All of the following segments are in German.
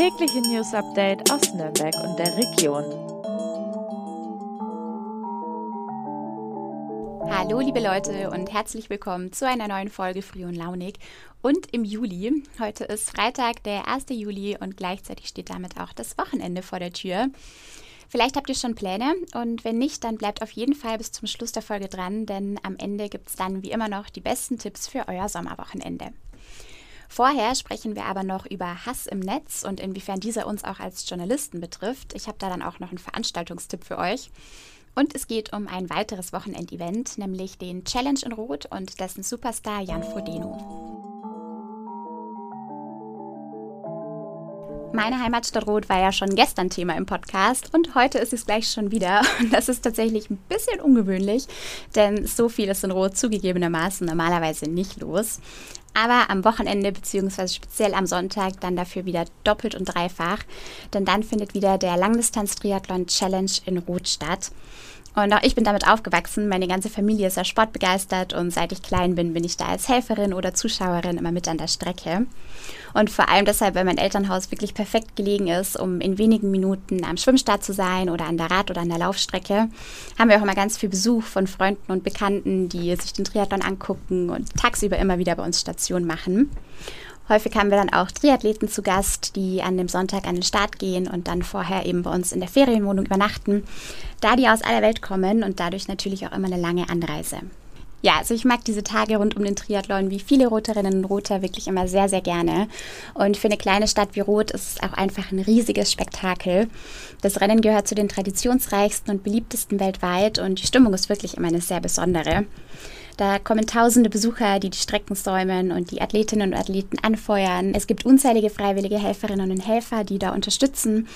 tägliche News Update aus Nürnberg und der Region. Hallo liebe Leute und herzlich willkommen zu einer neuen Folge Früh und Launig und im Juli. Heute ist Freitag, der 1. Juli und gleichzeitig steht damit auch das Wochenende vor der Tür. Vielleicht habt ihr schon Pläne und wenn nicht, dann bleibt auf jeden Fall bis zum Schluss der Folge dran, denn am Ende gibt es dann wie immer noch die besten Tipps für euer Sommerwochenende. Vorher sprechen wir aber noch über Hass im Netz und inwiefern dieser uns auch als Journalisten betrifft. Ich habe da dann auch noch einen Veranstaltungstipp für euch. Und es geht um ein weiteres Wochenendevent, nämlich den Challenge in Rot und dessen Superstar Jan Frodeno. Meine Heimatstadt Rot war ja schon gestern Thema im Podcast und heute ist es gleich schon wieder. Und das ist tatsächlich ein bisschen ungewöhnlich, denn so viel ist in Rot zugegebenermaßen normalerweise nicht los. Aber am Wochenende beziehungsweise speziell am Sonntag dann dafür wieder doppelt und dreifach, denn dann findet wieder der Langdistanz-Triathlon Challenge in Rot statt. Und auch ich bin damit aufgewachsen. Meine ganze Familie ist ja sportbegeistert und seit ich klein bin, bin ich da als Helferin oder Zuschauerin immer mit an der Strecke. Und vor allem deshalb, weil mein Elternhaus wirklich perfekt gelegen ist, um in wenigen Minuten am Schwimmstart zu sein oder an der Rad- oder an der Laufstrecke, haben wir auch immer ganz viel Besuch von Freunden und Bekannten, die sich den Triathlon angucken und tagsüber immer wieder bei uns Station machen. Häufig haben wir dann auch Triathleten zu Gast, die an dem Sonntag an den Start gehen und dann vorher eben bei uns in der Ferienwohnung übernachten, da die aus aller Welt kommen und dadurch natürlich auch immer eine lange Anreise. Ja, also ich mag diese Tage rund um den Triathlon wie viele Roterinnen und Roter wirklich immer sehr, sehr gerne. Und für eine kleine Stadt wie Rot ist es auch einfach ein riesiges Spektakel. Das Rennen gehört zu den traditionsreichsten und beliebtesten weltweit und die Stimmung ist wirklich immer eine sehr besondere. Da kommen tausende Besucher, die die Strecken säumen und die Athletinnen und Athleten anfeuern. Es gibt unzählige freiwillige Helferinnen und Helfer, die da unterstützen.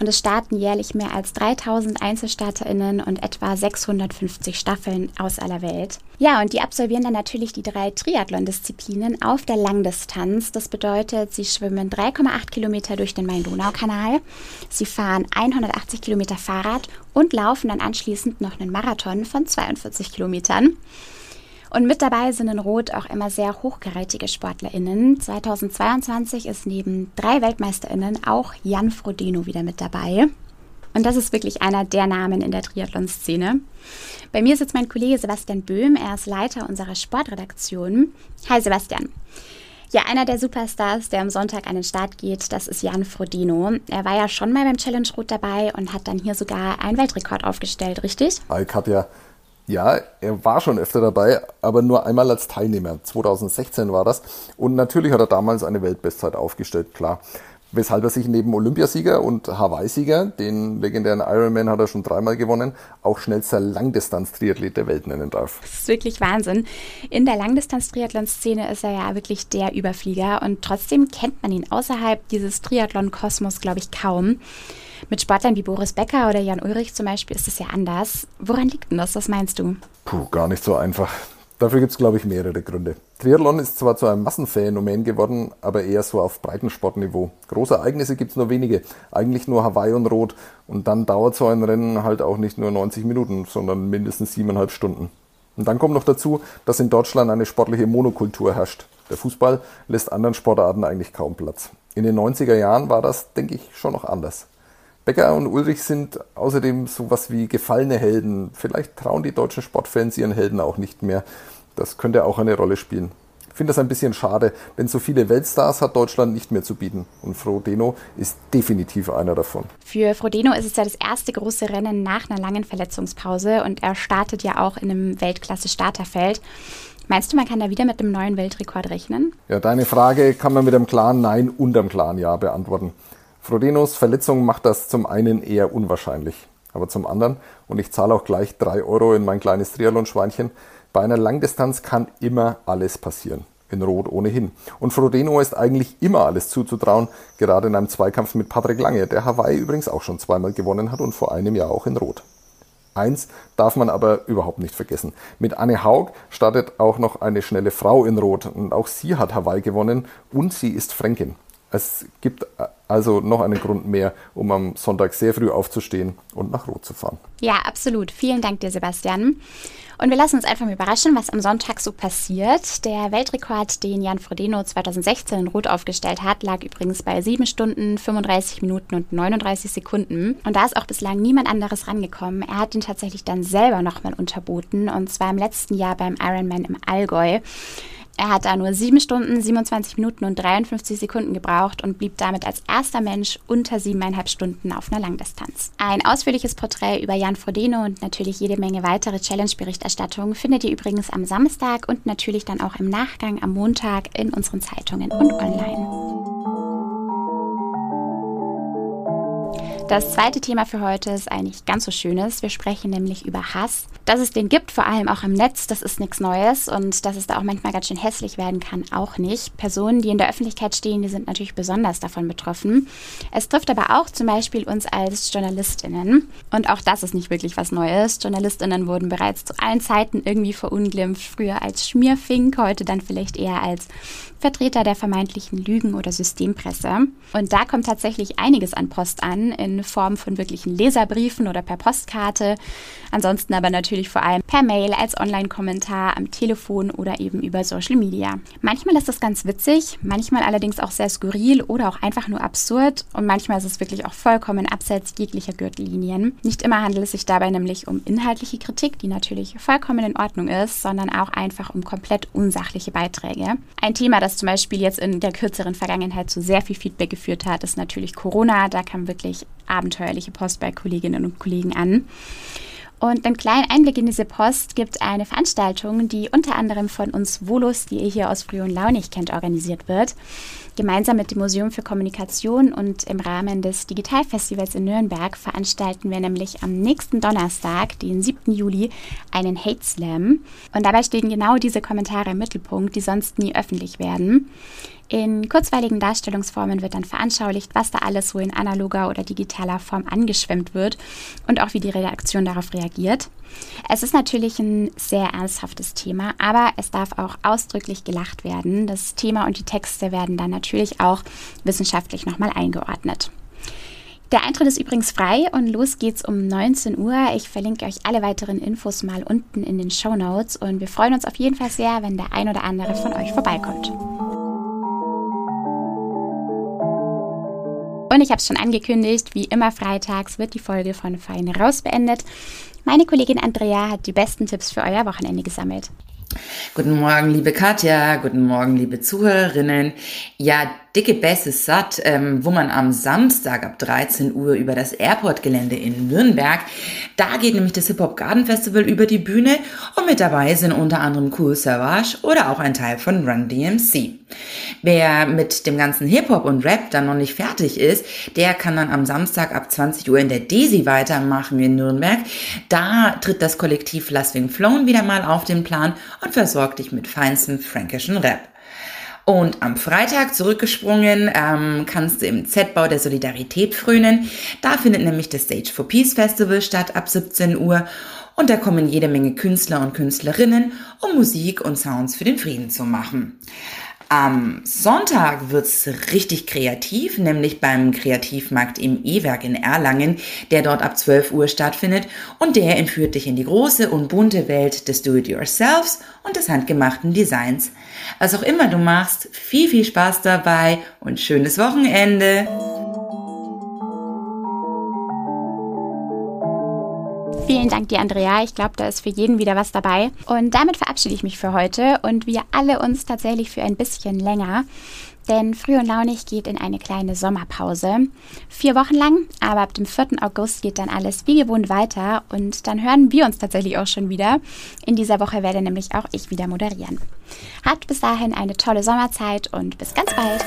Und es starten jährlich mehr als 3000 Einzelstarterinnen und etwa 650 Staffeln aus aller Welt. Ja, und die absolvieren dann natürlich die drei Triathlon-Disziplinen auf der Langdistanz. Das bedeutet, sie schwimmen 3,8 Kilometer durch den Main-Donau-Kanal, sie fahren 180 Kilometer Fahrrad und laufen dann anschließend noch einen Marathon von 42 Kilometern. Und mit dabei sind in Rot auch immer sehr hochkarätige SportlerInnen. 2022 ist neben drei WeltmeisterInnen auch Jan Frodeno wieder mit dabei. Und das ist wirklich einer der Namen in der Triathlon-Szene. Bei mir ist jetzt mein Kollege Sebastian Böhm. Er ist Leiter unserer Sportredaktion. Hi Sebastian. Ja, einer der Superstars, der am Sonntag an den Start geht, das ist Jan Frodeno. Er war ja schon mal beim Challenge Rot dabei und hat dann hier sogar einen Weltrekord aufgestellt, richtig? Hi Katja. Ja, er war schon öfter dabei, aber nur einmal als Teilnehmer. 2016 war das. Und natürlich hat er damals eine Weltbestzeit aufgestellt, klar. Weshalb er sich neben Olympiasieger und Hawaii-Sieger, den legendären Ironman hat er schon dreimal gewonnen, auch schnellster Langdistanz-Triathlet der Welt nennen darf. Das ist wirklich Wahnsinn. In der Langdistanz-Triathlon-Szene ist er ja wirklich der Überflieger und trotzdem kennt man ihn außerhalb dieses Triathlon-Kosmos, glaube ich, kaum. Mit Sportlern wie Boris Becker oder Jan Ulrich zum Beispiel ist es ja anders. Woran liegt denn das? Was meinst du? Puh, gar nicht so einfach. Dafür gibt es, glaube ich, mehrere Gründe. Triathlon ist zwar zu einem Massenphänomen geworden, aber eher so auf Breitensportniveau. Große Ereignisse gibt es nur wenige, eigentlich nur Hawaii und Rot. Und dann dauert so ein Rennen halt auch nicht nur 90 Minuten, sondern mindestens siebeneinhalb Stunden. Und dann kommt noch dazu, dass in Deutschland eine sportliche Monokultur herrscht. Der Fußball lässt anderen Sportarten eigentlich kaum Platz. In den 90er Jahren war das, denke ich, schon noch anders. Becker und Ulrich sind außerdem sowas wie gefallene Helden. Vielleicht trauen die deutschen Sportfans ihren Helden auch nicht mehr. Das könnte auch eine Rolle spielen. Ich finde das ein bisschen schade, denn so viele Weltstars hat Deutschland nicht mehr zu bieten. Und Frodeno ist definitiv einer davon. Für Frodeno ist es ja das erste große Rennen nach einer langen Verletzungspause und er startet ja auch in einem Weltklasse-Starterfeld. Meinst du, man kann da wieder mit einem neuen Weltrekord rechnen? Ja, deine Frage kann man mit einem klaren Nein und einem klaren Ja beantworten. Frodenos Verletzung macht das zum einen eher unwahrscheinlich. Aber zum anderen, und ich zahle auch gleich drei Euro in mein kleines Triathlon-Schweinchen, bei einer Langdistanz kann immer alles passieren. In Rot ohnehin. Und Frodeno ist eigentlich immer alles zuzutrauen, gerade in einem Zweikampf mit Patrick Lange, der Hawaii übrigens auch schon zweimal gewonnen hat und vor einem Jahr auch in Rot. Eins darf man aber überhaupt nicht vergessen. Mit Anne Haug startet auch noch eine schnelle Frau in Rot und auch sie hat Hawaii gewonnen und sie ist Fränkin. Es gibt also noch einen Grund mehr, um am Sonntag sehr früh aufzustehen und nach Rot zu fahren. Ja, absolut. Vielen Dank dir, Sebastian. Und wir lassen uns einfach mal überraschen, was am Sonntag so passiert. Der Weltrekord, den Jan Frodeno 2016 in Rot aufgestellt hat, lag übrigens bei 7 Stunden, 35 Minuten und 39 Sekunden. Und da ist auch bislang niemand anderes rangekommen. Er hat ihn tatsächlich dann selber nochmal unterboten, und zwar im letzten Jahr beim Ironman im Allgäu. Er hat da nur 7 Stunden, 27 Minuten und 53 Sekunden gebraucht und blieb damit als erster Mensch unter siebeneinhalb Stunden auf einer Langdistanz. Ein ausführliches Porträt über Jan Frodeno und natürlich jede Menge weitere Challenge-Berichterstattung findet ihr übrigens am Samstag und natürlich dann auch im Nachgang am Montag in unseren Zeitungen und online. Das zweite Thema für heute ist eigentlich ganz so schönes. Wir sprechen nämlich über Hass. Dass es den gibt, vor allem auch im Netz, das ist nichts Neues und dass es da auch manchmal ganz schön hässlich werden kann, auch nicht. Personen, die in der Öffentlichkeit stehen, die sind natürlich besonders davon betroffen. Es trifft aber auch zum Beispiel uns als JournalistInnen. Und auch das ist nicht wirklich was Neues. JournalistInnen wurden bereits zu allen Zeiten irgendwie verunglimpft. Früher als Schmierfink, heute dann vielleicht eher als Vertreter der vermeintlichen Lügen- oder Systempresse. Und da kommt tatsächlich einiges an Post an, in Form von wirklichen Leserbriefen oder per Postkarte. Ansonsten aber natürlich vor allem per Mail, als Online-Kommentar, am Telefon oder eben über Social Media. Manchmal ist das ganz witzig, manchmal allerdings auch sehr skurril oder auch einfach nur absurd und manchmal ist es wirklich auch vollkommen abseits jeglicher Gürtellinien. Nicht immer handelt es sich dabei nämlich um inhaltliche Kritik, die natürlich vollkommen in Ordnung ist, sondern auch einfach um komplett unsachliche Beiträge. Ein Thema, das zum Beispiel jetzt in der kürzeren Vergangenheit zu sehr viel Feedback geführt hat, ist natürlich Corona. Da kam wirklich abenteuerliche Post bei Kolleginnen und Kollegen an. Und einen kleinen Einblick in diese Post gibt eine Veranstaltung, die unter anderem von uns Volus, die ihr hier aus Früh und Launig kennt, organisiert wird. Gemeinsam mit dem Museum für Kommunikation und im Rahmen des Digitalfestivals in Nürnberg veranstalten wir nämlich am nächsten Donnerstag, den 7. Juli, einen Hate Slam. Und dabei stehen genau diese Kommentare im Mittelpunkt, die sonst nie öffentlich werden. In kurzweiligen Darstellungsformen wird dann veranschaulicht, was da alles so in analoger oder digitaler Form angeschwemmt wird und auch wie die Redaktion darauf reagiert. Es ist natürlich ein sehr ernsthaftes Thema, aber es darf auch ausdrücklich gelacht werden. Das Thema und die Texte werden dann natürlich auch wissenschaftlich nochmal eingeordnet. Der Eintritt ist übrigens frei und los geht's um 19 Uhr. Ich verlinke euch alle weiteren Infos mal unten in den Show Notes und wir freuen uns auf jeden Fall sehr, wenn der ein oder andere von euch vorbeikommt. Und ich habe es schon angekündigt, wie immer freitags wird die Folge von Fein raus beendet. Meine Kollegin Andrea hat die besten Tipps für euer Wochenende gesammelt. Guten Morgen, liebe Katja. Guten Morgen, liebe Zuhörerinnen. Ja, dicke Bässe satt, ähm, wo man am Samstag ab 13 Uhr über das Airport-Gelände in Nürnberg, da geht nämlich das Hip-Hop Garden Festival über die Bühne und mit dabei sind unter anderem Cool Savage oder auch ein Teil von Run DMC. Wer mit dem ganzen Hip-Hop und Rap dann noch nicht fertig ist, der kann dann am Samstag ab 20 Uhr in der Desi weitermachen in Nürnberg. Da tritt das Kollektiv Laswing Flown wieder mal auf den Plan und versorgt dich mit feinsten fränkischen Rap. Und am Freitag zurückgesprungen ähm, kannst du im Z-Bau der Solidarität frönen. Da findet nämlich das Stage for Peace Festival statt ab 17 Uhr. Und da kommen jede Menge Künstler und Künstlerinnen, um Musik und Sounds für den Frieden zu machen. Am Sonntag wird's richtig kreativ, nämlich beim Kreativmarkt im E-Werk in Erlangen, der dort ab 12 Uhr stattfindet und der entführt dich in die große und bunte Welt des Do-it-yourselfs und des handgemachten Designs. Was auch immer du machst, viel, viel Spaß dabei und schönes Wochenende! Vielen Dank dir, Andrea. Ich glaube, da ist für jeden wieder was dabei. Und damit verabschiede ich mich für heute und wir alle uns tatsächlich für ein bisschen länger. Denn Früh und Launig geht in eine kleine Sommerpause. Vier Wochen lang, aber ab dem 4. August geht dann alles wie gewohnt weiter und dann hören wir uns tatsächlich auch schon wieder. In dieser Woche werde nämlich auch ich wieder moderieren. Habt bis dahin eine tolle Sommerzeit und bis ganz bald.